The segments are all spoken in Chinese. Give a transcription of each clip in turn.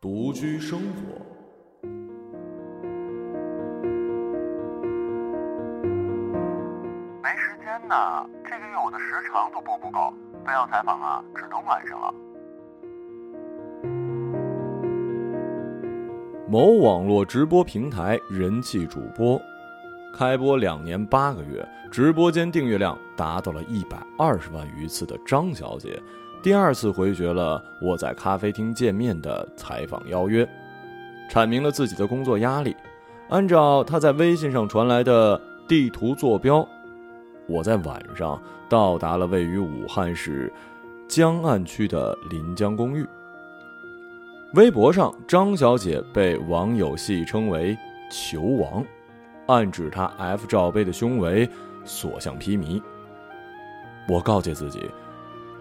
独居生活，没时间呢。这个月我的时长都播不够，非要采访啊，只能晚上了。某网络直播平台人气主播，开播两年八个月，直播间订阅量达到了一百二十万余次的张小姐。第二次回绝了我在咖啡厅见面的采访邀约，阐明了自己的工作压力。按照他在微信上传来的地图坐标，我在晚上到达了位于武汉市江岸区的临江公寓。微博上，张小姐被网友戏称为“球王”，暗指她 F 罩杯的胸围所向披靡。我告诫自己。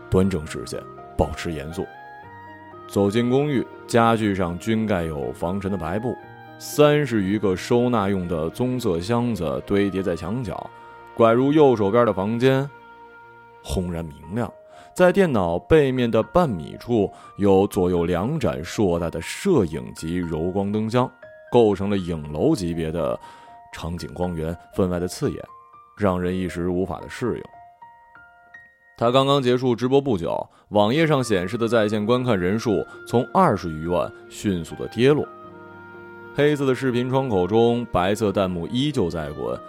端正视线，保持严肃。走进公寓，家具上均盖有防尘的白布，三十余个收纳用的棕色箱子堆叠在墙角。拐入右手边的房间，轰然明亮。在电脑背面的半米处，有左右两盏硕大的摄影级柔光灯箱，构成了影楼级别的场景光源，分外的刺眼，让人一时无法的适应。他刚刚结束直播不久，网页上显示的在线观看人数从二十余万迅速的跌落。黑色的视频窗口中，白色弹幕依旧在滚，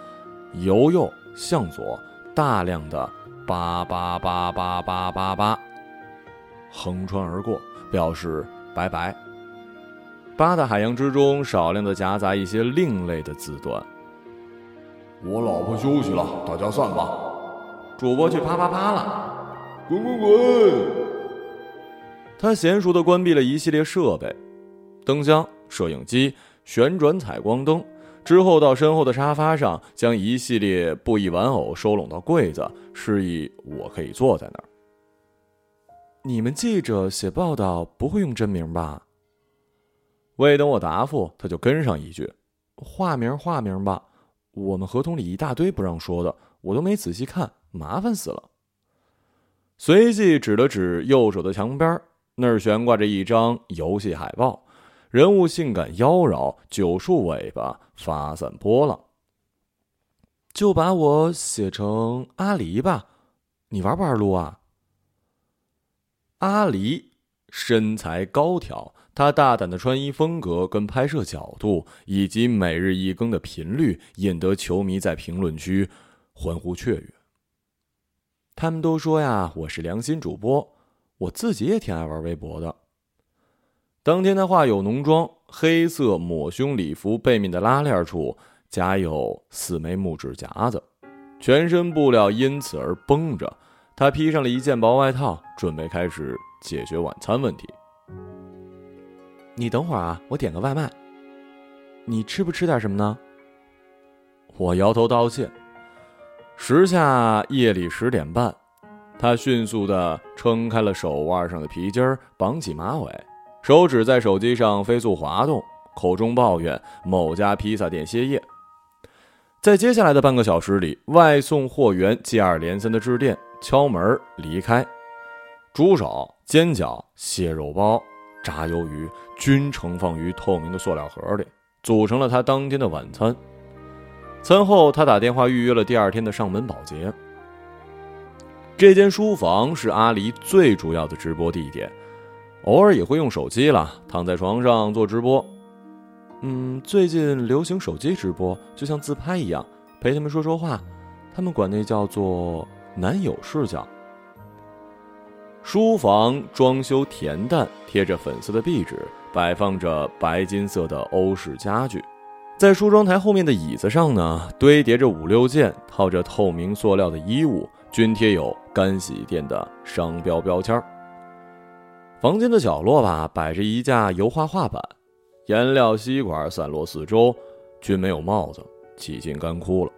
由右向左，大量的八八八八八八八横穿而过，表示拜拜。八大海洋之中，少量的夹杂一些另类的字段。我老婆休息了，大家散吧。主播去啪啪啪了，滚滚滚！他娴熟的关闭了一系列设备，灯箱、摄影机、旋转采光灯，之后到身后的沙发上，将一系列布艺玩偶收拢到柜子，示意我可以坐在那儿。你们记者写报道不会用真名吧？未等我答复，他就跟上一句：“化名，化名吧。我们合同里一大堆不让说的，我都没仔细看。”麻烦死了。随即指了指右手的墙边，那儿悬挂着一张游戏海报，人物性感妖娆，九束尾巴发散波浪。就把我写成阿离吧，你玩不玩撸啊？阿离身材高挑，他大胆的穿衣风格跟拍摄角度，以及每日一更的频率，引得球迷在评论区欢呼雀跃。他们都说呀，我是良心主播，我自己也挺爱玩微博的。当天他化有浓妆，黑色抹胸礼服背面的拉链处夹有四枚木质夹子，全身布料因此而绷着。他披上了一件薄外套，准备开始解决晚餐问题。你等会儿啊，我点个外卖。你吃不吃点什么呢？我摇头道谢。时下夜里十点半，他迅速地撑开了手腕上的皮筋儿，绑起马尾，手指在手机上飞速滑动，口中抱怨某家披萨店歇业。在接下来的半个小时里，外送货员接二连三的致电、敲门、离开，猪手、煎饺、蟹肉包、炸鱿鱼均盛放于透明的塑料盒里，组成了他当天的晚餐。餐后，他打电话预约了第二天的上门保洁。这间书房是阿离最主要的直播地点，偶尔也会用手机了，躺在床上做直播。嗯，最近流行手机直播，就像自拍一样，陪他们说说话，他们管那叫做男友视角。书房装修恬淡，贴着粉色的壁纸，摆放着白金色的欧式家具。在梳妆台后面的椅子上呢，堆叠着五六件套着透明塑料的衣物，均贴有干洗店的商标标签儿。房间的角落吧，摆着一架油画画板，颜料吸管散落四周，均没有帽子，几近干枯了。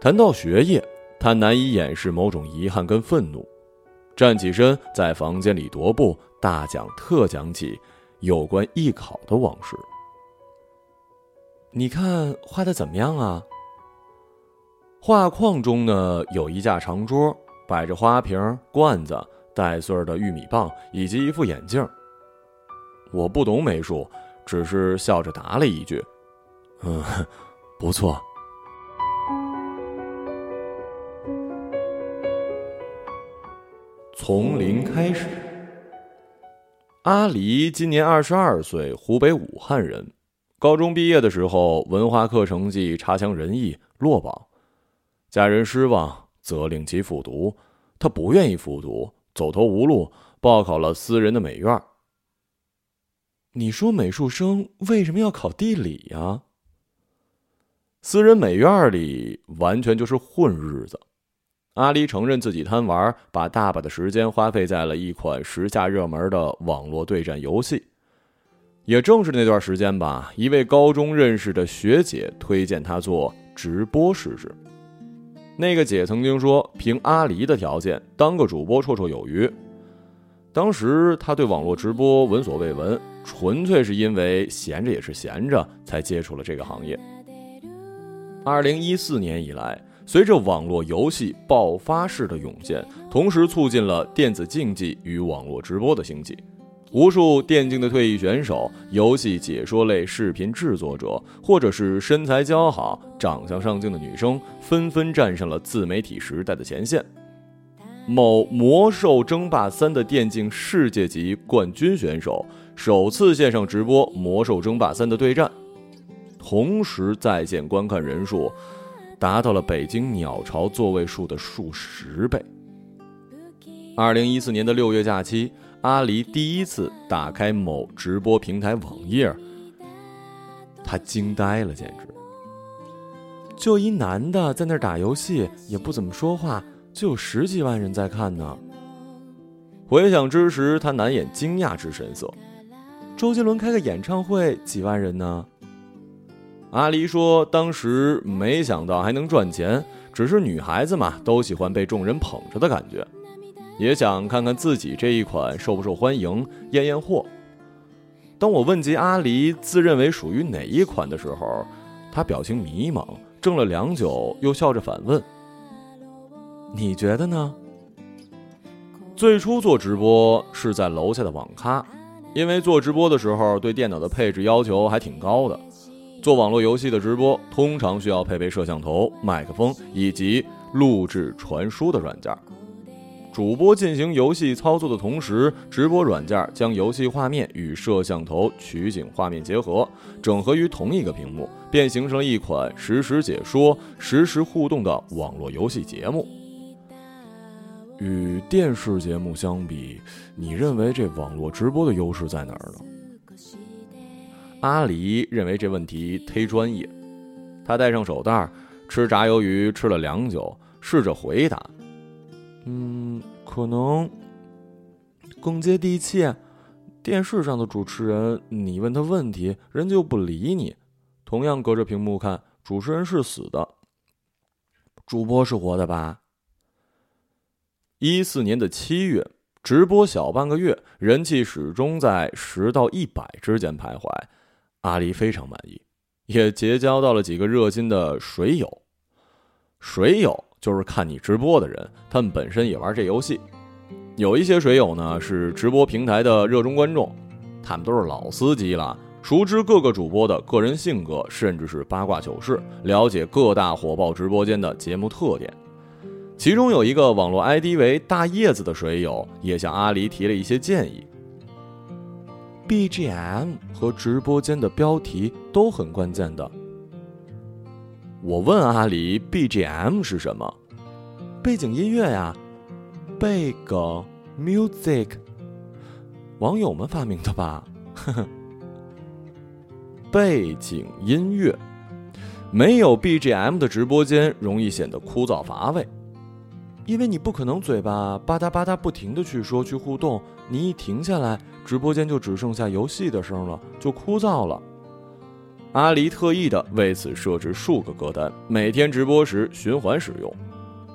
谈到学业，他难以掩饰某种遗憾跟愤怒。站起身，在房间里踱步，大讲特讲起有关艺考的往事。你看画的怎么样啊？画框中呢，有一架长桌，摆着花瓶、罐子、带穗儿的玉米棒，以及一副眼镜。我不懂美术，只是笑着答了一句：“嗯，不错。”从零开始。阿离今年二十二岁，湖北武汉人。高中毕业的时候，文化课成绩差强人意，落榜。家人失望，责令其复读。他不愿意复读，走投无路，报考了私人的美院。你说美术生为什么要考地理呀？私人美院里完全就是混日子。阿离承认自己贪玩，把大把的时间花费在了一款时下热门的网络对战游戏。也正是那段时间吧，一位高中认识的学姐推荐他做直播试试。那个姐曾经说，凭阿离的条件，当个主播绰绰有余。当时她对网络直播闻所未闻，纯粹是因为闲着也是闲着，才接触了这个行业。二零一四年以来。随着网络游戏爆发式的涌现，同时促进了电子竞技与网络直播的兴起。无数电竞的退役选手、游戏解说类视频制作者，或者是身材姣好、长相上镜的女生，纷纷站上了自媒体时代的前线。某《魔兽争霸三》的电竞世界级冠军选手首次线上直播《魔兽争霸三》的对战，同时在线观看人数。达到了北京鸟巢座位数的数十倍。二零一四年的六月假期，阿离第一次打开某直播平台网页，他惊呆了，简直。就一男的在那打游戏，也不怎么说话，就有十几万人在看呢。回想之时，他难掩惊讶之神色。周杰伦开个演唱会，几万人呢？阿离说：“当时没想到还能赚钱，只是女孩子嘛，都喜欢被众人捧着的感觉，也想看看自己这一款受不受欢迎，验验货。”当我问及阿离自认为属于哪一款的时候，他表情迷茫，怔了良久，又笑着反问：“你觉得呢？”最初做直播是在楼下的网咖，因为做直播的时候对电脑的配置要求还挺高的。做网络游戏的直播，通常需要配备摄像头、麦克风以及录制传输的软件。主播进行游戏操作的同时，直播软件将游戏画面与摄像头取景画面结合，整合于同一个屏幕，便形成了一款实时解说、实时互动的网络游戏节目。与电视节目相比，你认为这网络直播的优势在哪儿呢？阿离认为这问题忒专业，他戴上手袋，吃炸鱿鱼吃了良久，试着回答：“嗯，可能更接地气。电视上的主持人，你问他问题，人家又不理你；同样隔着屏幕看，主持人是死的，主播是活的吧？”一四年的七月，直播小半个月，人气始终在十到一百之间徘徊。阿离非常满意，也结交到了几个热心的水友。水友就是看你直播的人，他们本身也玩这游戏。有一些水友呢是直播平台的热衷观众，他们都是老司机了，熟知各个主播的个人性格，甚至是八卦糗事，了解各大火爆直播间的节目特点。其中有一个网络 ID 为大叶子的水友，也向阿离提了一些建议。BGM 和直播间的标题都很关键的。我问阿狸：“BGM 是什么？”背景音乐呀，Big Music，网友们发明的吧？呵呵。背景音乐，没有 BGM 的直播间容易显得枯燥乏味，因为你不可能嘴巴吧嗒吧嗒不停的去说去互动，你一停下来。直播间就只剩下游戏的声了，就枯燥了。阿离特意的为此设置数个歌单，每天直播时循环使用。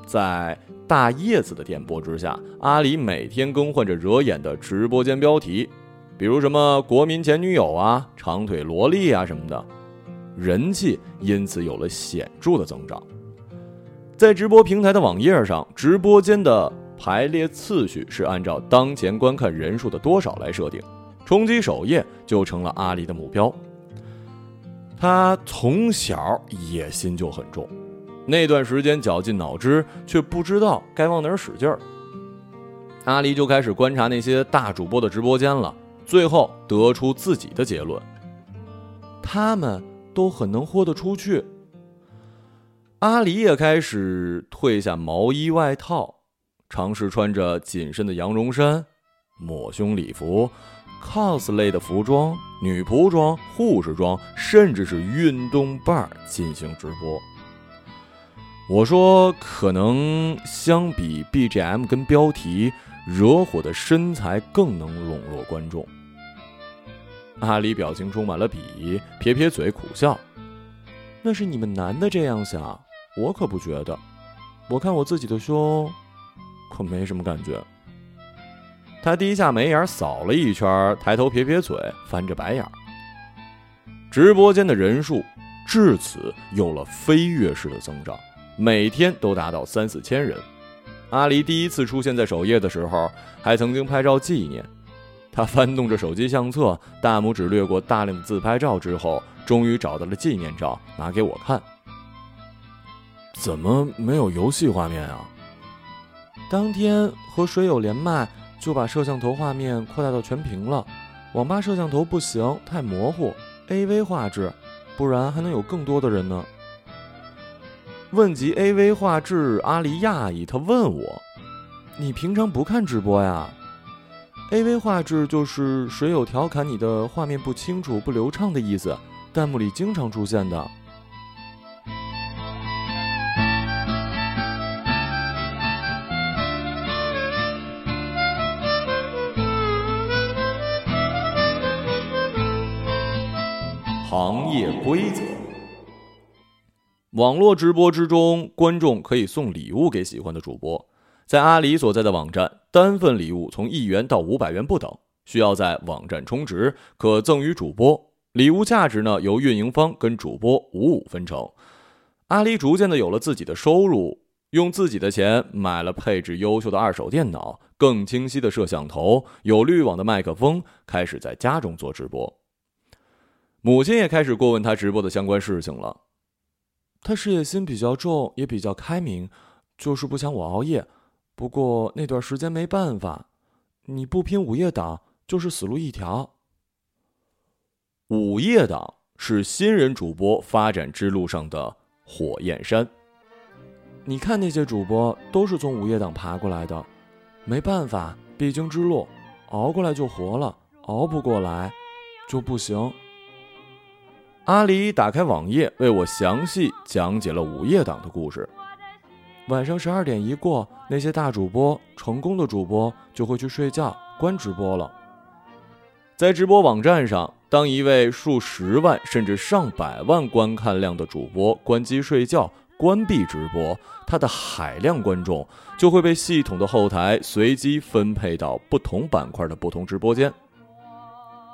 在大叶子的点播之下，阿里每天更换着惹眼的直播间标题，比如什么“国民前女友”啊、“长腿萝莉”啊什么的，人气因此有了显著的增长。在直播平台的网页上，直播间的排列次序是按照当前观看人数的多少来设定，冲击首页就成了阿里的目标。他从小野心就很重。那段时间绞尽脑汁，却不知道该往哪儿使劲儿。阿离就开始观察那些大主播的直播间了，最后得出自己的结论：他们都很能豁得出去。阿离也开始褪下毛衣外套，尝试穿着紧身的羊绒衫、抹胸礼服、cos 类的服装、女仆装、护士装，甚至是运动伴进行直播。我说，可能相比 BGM 跟标题，惹火的身材更能笼络观众。阿里表情充满了鄙夷，撇撇嘴苦笑：“那是你们男的这样想，我可不觉得。我看我自己的胸，可没什么感觉。”他低下眉眼扫了一圈，抬头撇撇嘴，翻着白眼。直播间的人数至此有了飞跃式的增长。每天都达到三四千人。阿离第一次出现在首页的时候，还曾经拍照纪念。他翻动着手机相册，大拇指掠过大量的自拍照之后，终于找到了纪念照，拿给我看。怎么没有游戏画面啊？当天和水友连麦，就把摄像头画面扩大到全屏了。网吧摄像头不行，太模糊，AV 画质，不然还能有更多的人呢。问及 AV 画质，阿离讶异，他问我：“你平常不看直播呀？”AV 画质就是水友调侃你的画面不清楚、不流畅的意思，弹幕里经常出现的。行业规则。网络直播之中，观众可以送礼物给喜欢的主播。在阿里所在的网站，单份礼物从一元到五百元不等，需要在网站充值，可赠予主播。礼物价值呢，由运营方跟主播五五分成。阿里逐渐的有了自己的收入，用自己的钱买了配置优秀的二手电脑、更清晰的摄像头、有滤网的麦克风，开始在家中做直播。母亲也开始过问他直播的相关事情了。他事业心比较重，也比较开明，就是不想我熬夜。不过那段时间没办法，你不拼午夜档就是死路一条。午夜档是新人主播发展之路上的火焰山。你看那些主播都是从午夜档爬过来的，没办法，必经之路，熬过来就活了，熬不过来就不行。阿里打开网页，为我详细讲解了午夜档的故事。晚上十二点一过，那些大主播、成功的主播就会去睡觉，关直播了。在直播网站上，当一位数十万甚至上百万观看量的主播关机睡觉、关闭直播，他的海量观众就会被系统的后台随机分配到不同板块的不同直播间。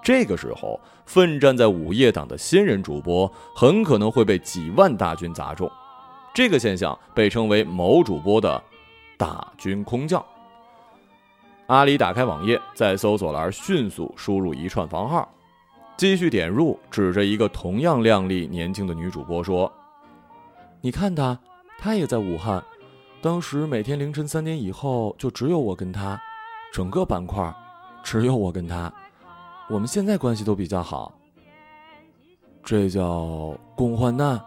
这个时候，奋战在午夜档的新人主播很可能会被几万大军砸中。这个现象被称为“某主播的大军空降”。阿里打开网页，在搜索栏迅速输入一串房号，继续点入，指着一个同样靓丽年轻的女主播说：“你看她，她也在武汉。当时每天凌晨三点以后，就只有我跟她，整个板块只有我跟她。”我们现在关系都比较好，这叫共患难。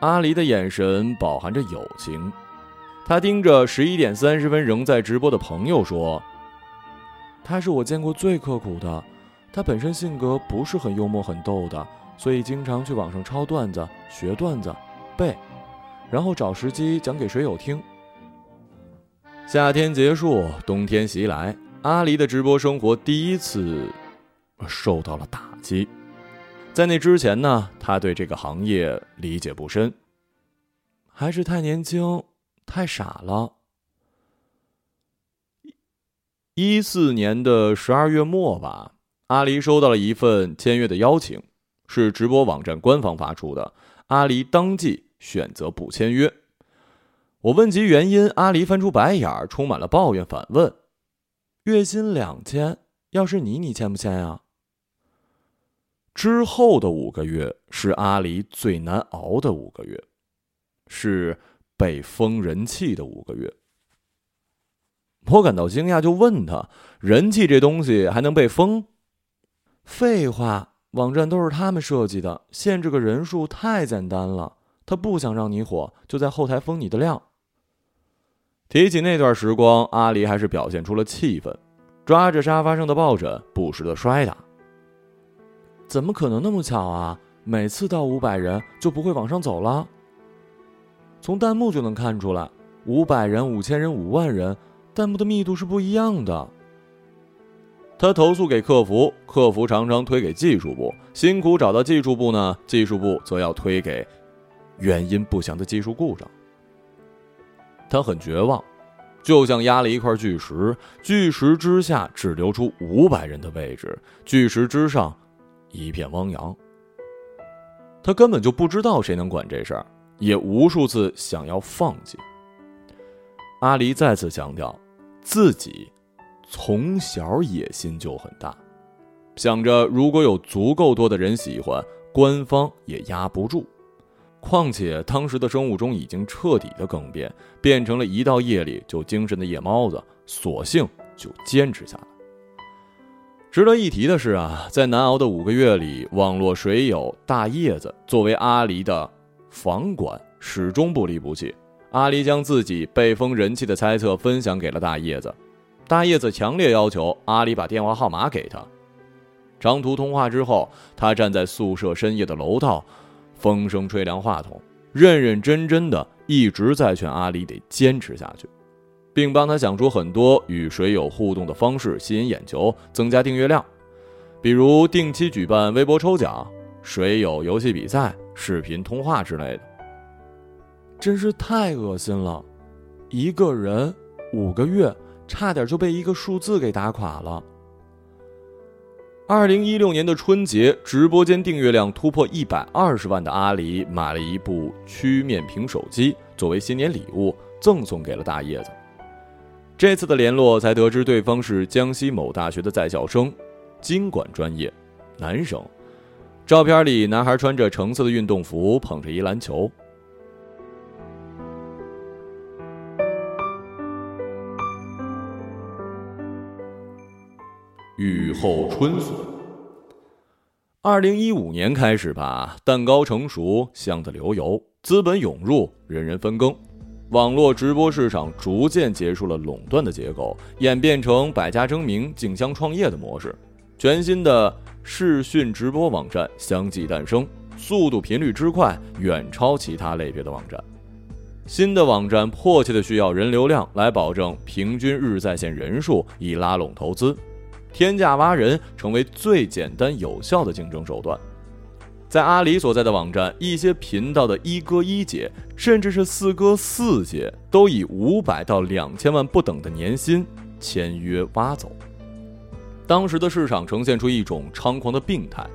阿离的眼神饱含着友情，他盯着十一点三十分仍在直播的朋友说：“他是我见过最刻苦的，他本身性格不是很幽默很逗的，所以经常去网上抄段子、学段子、背，然后找时机讲给水友听。”夏天结束，冬天袭来。阿离的直播生活第一次受到了打击，在那之前呢，他对这个行业理解不深，还是太年轻，太傻了。一四年的十二月末吧，阿离收到了一份签约的邀请，是直播网站官方发出的。阿离当即选择不签约。我问及原因，阿离翻出白眼，充满了抱怨，反问：“月薪两千，要是你，你签不签呀？”之后的五个月是阿离最难熬的五个月，是被封人气的五个月。我感到惊讶，就问他：“人气这东西还能被封？”废话，网站都是他们设计的，限制个人数太简单了。他不想让你火，就在后台封你的量。提起那段时光，阿离还是表现出了气愤，抓着沙发上的抱枕不时的摔打。怎么可能那么巧啊？每次到五百人就不会往上走了？从弹幕就能看出来，五百人、五千人、五万人，弹幕的密度是不一样的。他投诉给客服，客服常常推给技术部，辛苦找到技术部呢，技术部则要推给原因不详的技术故障。他很绝望，就像压了一块巨石，巨石之下只留出五百人的位置，巨石之上。一片汪洋。他根本就不知道谁能管这事儿，也无数次想要放弃。阿离再次强调，自己从小野心就很大，想着如果有足够多的人喜欢，官方也压不住。况且当时的生物钟已经彻底的更变，变成了一到夜里就精神的夜猫子，索性就坚持下来。值得一提的是啊，在难熬的五个月里，网络水友大叶子作为阿离的房管，始终不离不弃。阿离将自己被封人气的猜测分享给了大叶子，大叶子强烈要求阿离把电话号码给他。长途通话之后，他站在宿舍深夜的楼道，风声吹凉话筒，认认真真的一直在劝阿离得坚持下去。并帮他想出很多与水友互动的方式，吸引眼球，增加订阅量，比如定期举办微博抽奖、水友游戏比赛、视频通话之类的。真是太恶心了！一个人五个月，差点就被一个数字给打垮了。二零一六年的春节，直播间订阅量突破一百二十万的阿里买了一部曲面屏手机，作为新年礼物赠送给了大叶子。这次的联络才得知，对方是江西某大学的在校生，经管专业，男生。照片里，男孩穿着橙色的运动服，捧着一篮球。雨后春笋。二零一五年开始吧，蛋糕成熟，香的流油，资本涌入，人人分羹。网络直播市场逐渐结束了垄断的结构，演变成百家争鸣、竞相创业的模式。全新的视讯直播网站相继诞生，速度频率之快远超其他类别的网站。新的网站迫切的需要人流量来保证平均日在线人数，以拉拢投资。天价挖人成为最简单有效的竞争手段。在阿里所在的网站，一些频道的一哥一姐，甚至是四哥四姐，都以五百到两千万不等的年薪签约挖走。当时的市场呈现出一种猖狂的病态。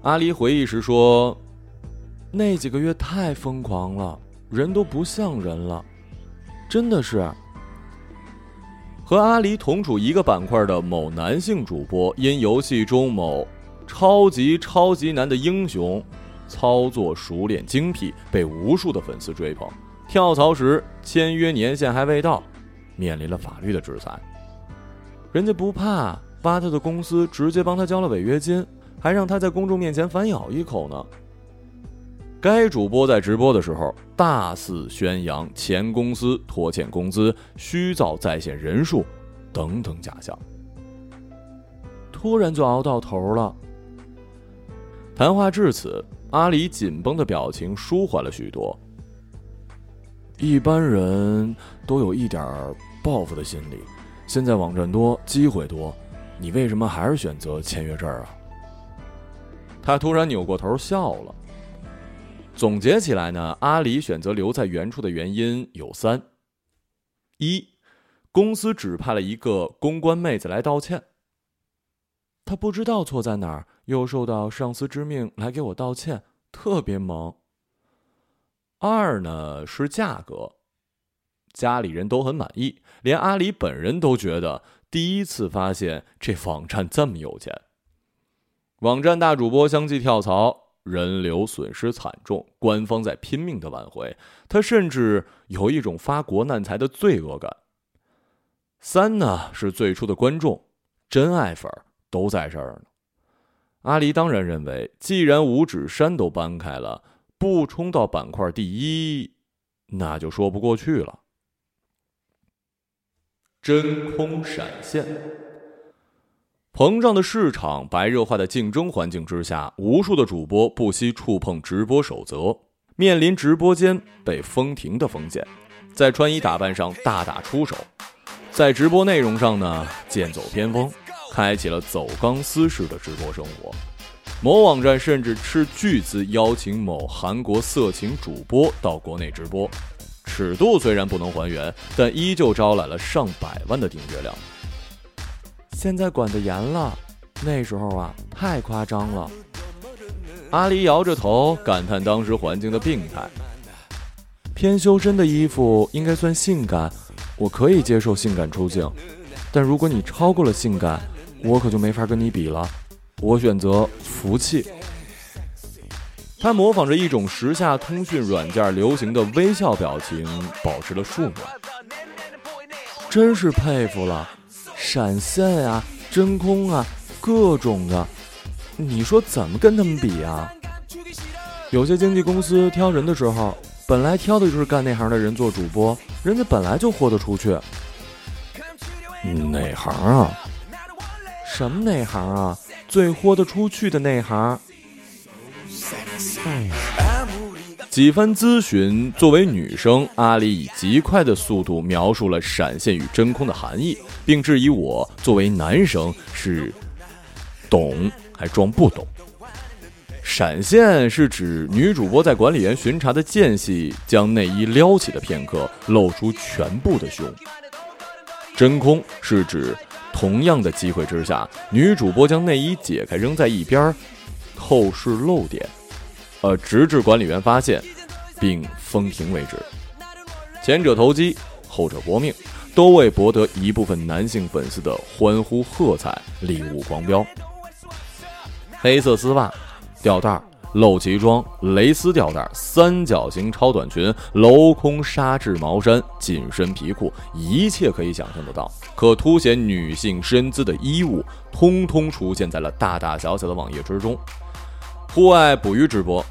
阿里回忆时说：“那几个月太疯狂了，人都不像人了，真的是。”和阿里同处一个板块的某男性主播，因游戏中某。超级超级难的英雄，操作熟练精辟，被无数的粉丝追捧。跳槽时签约年限还未到，面临了法律的制裁。人家不怕，挖他的公司直接帮他交了违约金，还让他在公众面前反咬一口呢。该主播在直播的时候大肆宣扬前公司拖欠工资、虚造在线人数等等假象，突然就熬到头了。谈话至此，阿里紧绷的表情舒缓了许多。一般人都有一点报复的心理，现在网站多，机会多，你为什么还是选择签约这儿啊？他突然扭过头笑了。总结起来呢，阿里选择留在原处的原因有三：一，公司指派了一个公关妹子来道歉，她不知道错在哪儿，又受到上司之命来给我道歉，特别萌。二呢是价格，家里人都很满意，连阿里本人都觉得第一次发现这网站这么有钱。网站大主播相继跳槽。人流损失惨重，官方在拼命的挽回，他甚至有一种发国难财的罪恶感。三呢是最初的观众，真爱粉都在这儿呢。阿狸当然认为，既然五指山都搬开了，不冲到板块第一，那就说不过去了。真空闪现。膨胀的市场、白热化的竞争环境之下，无数的主播不惜触碰直播守则，面临直播间被封停的风险，在穿衣打扮上大打出手，在直播内容上呢剑走偏锋，开启了走钢丝式的直播生活。某网站甚至斥巨资邀请某韩国色情主播到国内直播，尺度虽然不能还原，但依旧招来了上百万的订阅量。现在管得严了，那时候啊太夸张了。阿狸摇着头感叹当时环境的病态。偏修身的衣服应该算性感，我可以接受性感出镜，但如果你超过了性感，我可就没法跟你比了。我选择服气。他模仿着一种时下通讯软件流行的微笑表情，保持了数秒。真是佩服了。闪现啊，真空啊，各种的，你说怎么跟他们比啊？有些经纪公司挑人的时候，本来挑的就是干那行的人做主播，人家本来就豁得出去。哪行啊？什么哪行啊？最豁得出去的那行。哎几番咨询，作为女生，阿里以极快的速度描述了闪现与真空的含义，并质疑我作为男生是懂还装不懂。闪现是指女主播在管理员巡查的间隙，将内衣撩起的片刻，露出全部的胸。真空是指同样的机会之下，女主播将内衣解开扔在一边，透视漏点。呃，直至管理员发现并封停为止。前者投机，后者搏命，都为博得一部分男性粉丝的欢呼喝彩，礼物狂飙。黑色丝袜、吊带、露脐装、蕾丝吊带、三角形超短裙、镂空纱质毛衫、紧身皮裤，一切可以想象得到可凸显女性身姿的衣物，通通出现在了大大小小的网页之中。户外捕鱼直播，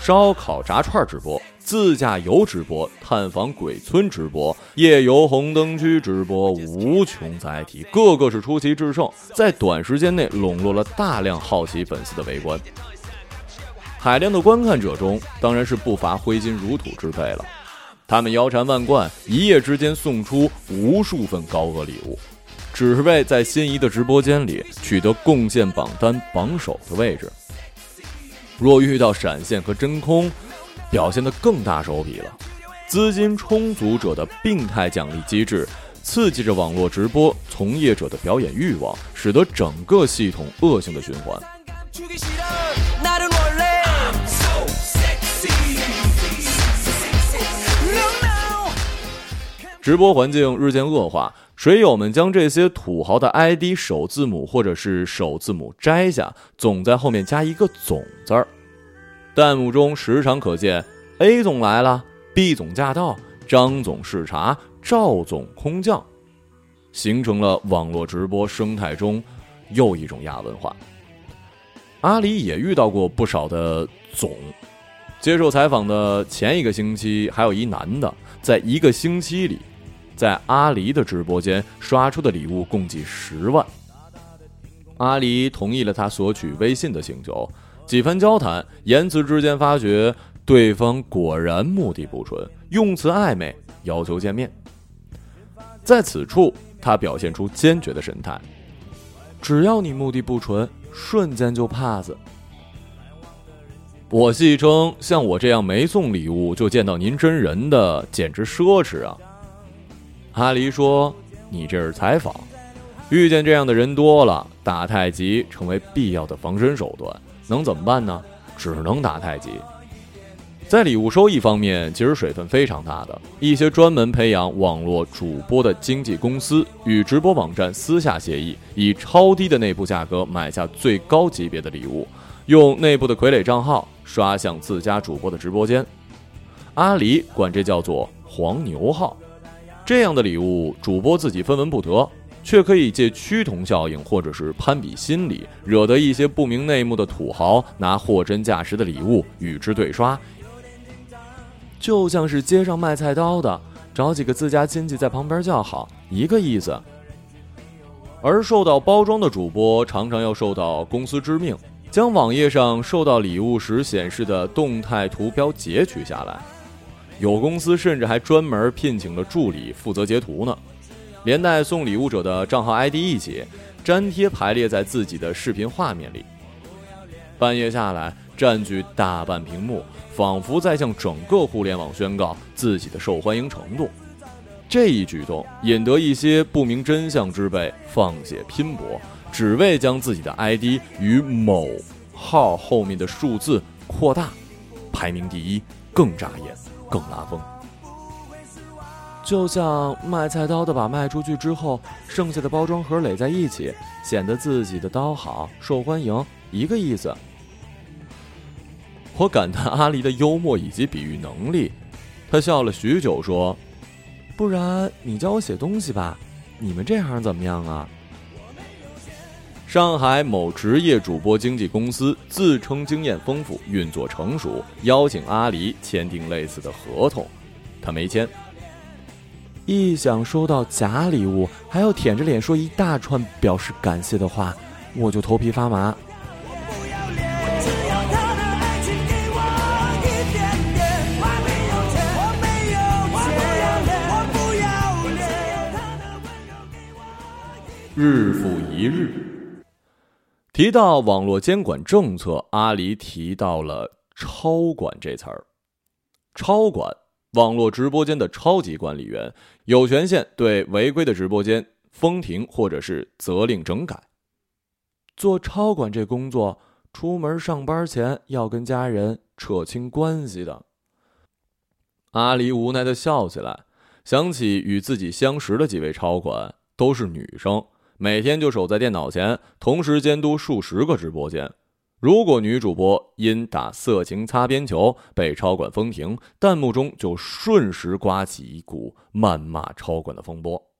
烧烤炸串直播，自驾游直播，探访鬼村直播，夜游红灯区直播，无穷载体，个个是出奇制胜，在短时间内笼络了大量好奇粉丝的围观。海量的观看者中，当然是不乏挥金如土之辈了。他们腰缠万贯，一夜之间送出无数份高额礼物，只是为在心仪的直播间里取得贡献榜单榜首的位置。若遇到闪现和真空，表现得更大手笔了。资金充足者的病态奖励机制，刺激着网络直播从业者的表演欲望，使得整个系统恶性的循环。直播环境日渐恶化，水友们将这些土豪的 ID 首字母或者是首字母摘下，总在后面加一个“总”字儿。弹幕中时常可见 “A 总来了，B 总驾到，张总视察，赵总空降”，形成了网络直播生态中又一种亚文化。阿里也遇到过不少的“总”。接受采访的前一个星期，还有一男的，在一个星期里。在阿狸的直播间刷出的礼物共计十万。阿狸同意了他索取微信的请求，几番交谈，言辞之间发觉对方果然目的不纯，用词暧昧，要求见面。在此处，他表现出坚决的神态，只要你目的不纯，瞬间就 pass。我戏称，像我这样没送礼物就见到您真人的，简直奢侈啊！阿离说：“你这是采访，遇见这样的人多了，打太极成为必要的防身手段，能怎么办呢？只能打太极。”在礼物收益方面，其实水分非常大的。一些专门培养网络主播的经纪公司与直播网站私下协议，以超低的内部价格买下最高级别的礼物，用内部的傀儡账号。刷向自家主播的直播间，阿狸管这叫做“黄牛号”。这样的礼物，主播自己分文不得，却可以借趋同效应或者是攀比心理，惹得一些不明内幕的土豪拿货真价实的礼物与之对刷。就像是街上卖菜刀的，找几个自家亲戚在旁边叫好，一个意思。而受到包装的主播，常常要受到公司之命。将网页上受到礼物时显示的动态图标截取下来，有公司甚至还专门聘请了助理负责截图呢，连带送礼物者的账号 ID 一起粘贴排列在自己的视频画面里。半夜下来，占据大半屏幕，仿佛在向整个互联网宣告自己的受欢迎程度。这一举动引得一些不明真相之辈放血拼搏。只为将自己的 ID 与某号后面的数字扩大，排名第一更扎眼，更拉风。就像卖菜刀的把卖出去之后，剩下的包装盒垒在一起，显得自己的刀好受欢迎，一个意思。我感叹阿离的幽默以及比喻能力，他笑了许久说：“不然你教我写东西吧，你们这行怎么样啊？”上海某职业主播经纪公司自称经验丰富、运作成熟，邀请阿离签订类似的合同，他没签。一想收到假礼物，还要舔着脸说一大串表示感谢的话，我就头皮发麻。日复一日。提到网络监管政策，阿里提到了“超管”这词儿。超管，网络直播间的超级管理员，有权限对违规的直播间封停或者是责令整改。做超管这工作，出门上班前要跟家人扯清关系的。阿离无奈的笑起来，想起与自己相识的几位超管都是女生。每天就守在电脑前，同时监督数十个直播间。如果女主播因打色情擦边球被超管封停，弹幕中就瞬时刮起一股谩骂超管的风波。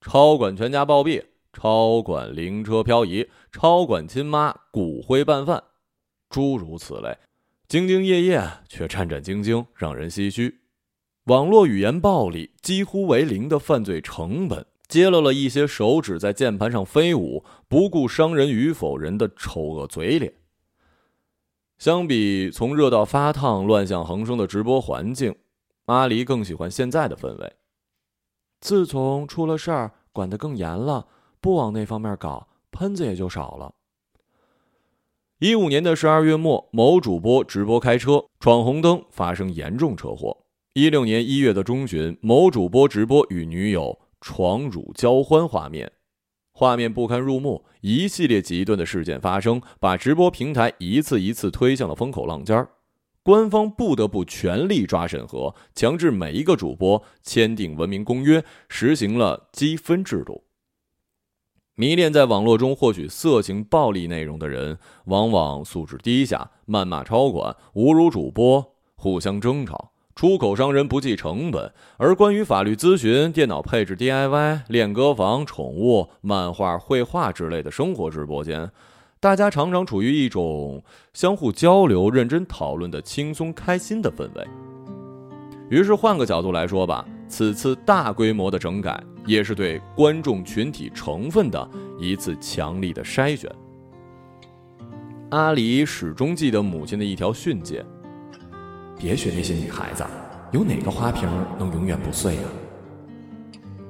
超管全家暴毙，超管灵车漂移，超管亲妈骨灰拌饭，诸如此类，兢兢业业却战战兢兢，让人唏嘘。网络语言暴力几乎为零的犯罪成本。揭露了一些手指在键盘上飞舞、不顾伤人与否人的丑恶嘴脸。相比从热到发烫、乱象横生的直播环境，阿离更喜欢现在的氛围。自从出了事儿，管得更严了，不往那方面搞，喷子也就少了。一五年的十二月末，某主播直播开车闯红灯，发生严重车祸。一六年一月的中旬，某主播直播与女友。闯辱交欢画面，画面不堪入目，一系列极端的事件发生，把直播平台一次一次推向了风口浪尖儿。官方不得不全力抓审核，强制每一个主播签订文明公约，实行了积分制度。迷恋在网络中获取色情暴力内容的人，往往素质低下，谩骂超管，侮辱主播，互相争吵。出口伤人不计成本，而关于法律咨询、电脑配置 DIY、练歌房、宠物、漫画、绘画之类的生活直播间，大家常常处于一种相互交流、认真讨论的轻松开心的氛围。于是换个角度来说吧，此次大规模的整改，也是对观众群体成分的一次强力的筛选。阿里始终记得母亲的一条训诫。别学那些女孩子，有哪个花瓶能永远不碎啊？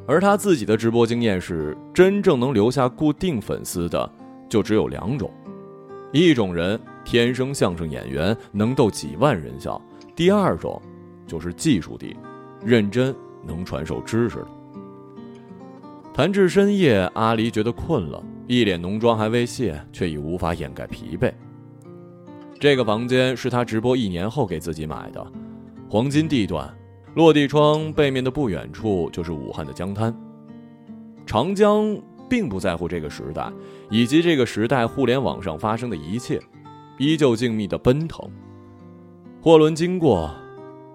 而他自己的直播经验是，真正能留下固定粉丝的就只有两种：一种人天生相声演员能逗几万人笑；第二种就是技术低，认真能传授知识的。谈至深夜，阿离觉得困了，一脸浓妆还未卸，却已无法掩盖疲惫。这个房间是他直播一年后给自己买的，黄金地段，落地窗背面的不远处就是武汉的江滩。长江并不在乎这个时代，以及这个时代互联网上发生的一切，依旧静谧的奔腾。货轮经过，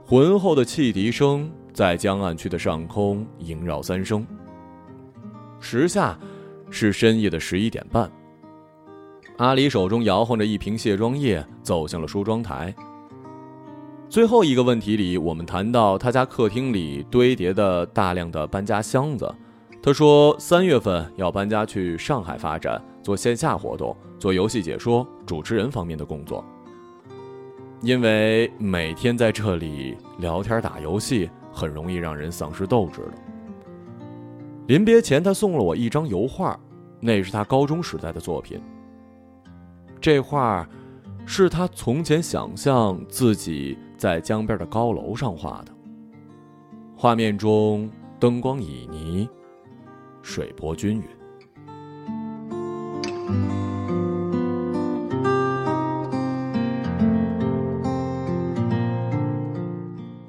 浑厚的汽笛声在江岸区的上空萦绕三声。时下是深夜的十一点半。阿里手中摇晃着一瓶卸妆液，走向了梳妆台。最后一个问题里，我们谈到他家客厅里堆叠的大量的搬家箱子。他说，三月份要搬家去上海发展，做线下活动，做游戏解说、主持人方面的工作。因为每天在这里聊天打游戏，很容易让人丧失斗志的。临别前，他送了我一张油画，那是他高中时代的作品。这画，是他从前想象自己在江边的高楼上画的。画面中灯光旖旎，水波均匀。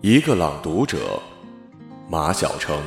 一个朗读者，马晓成。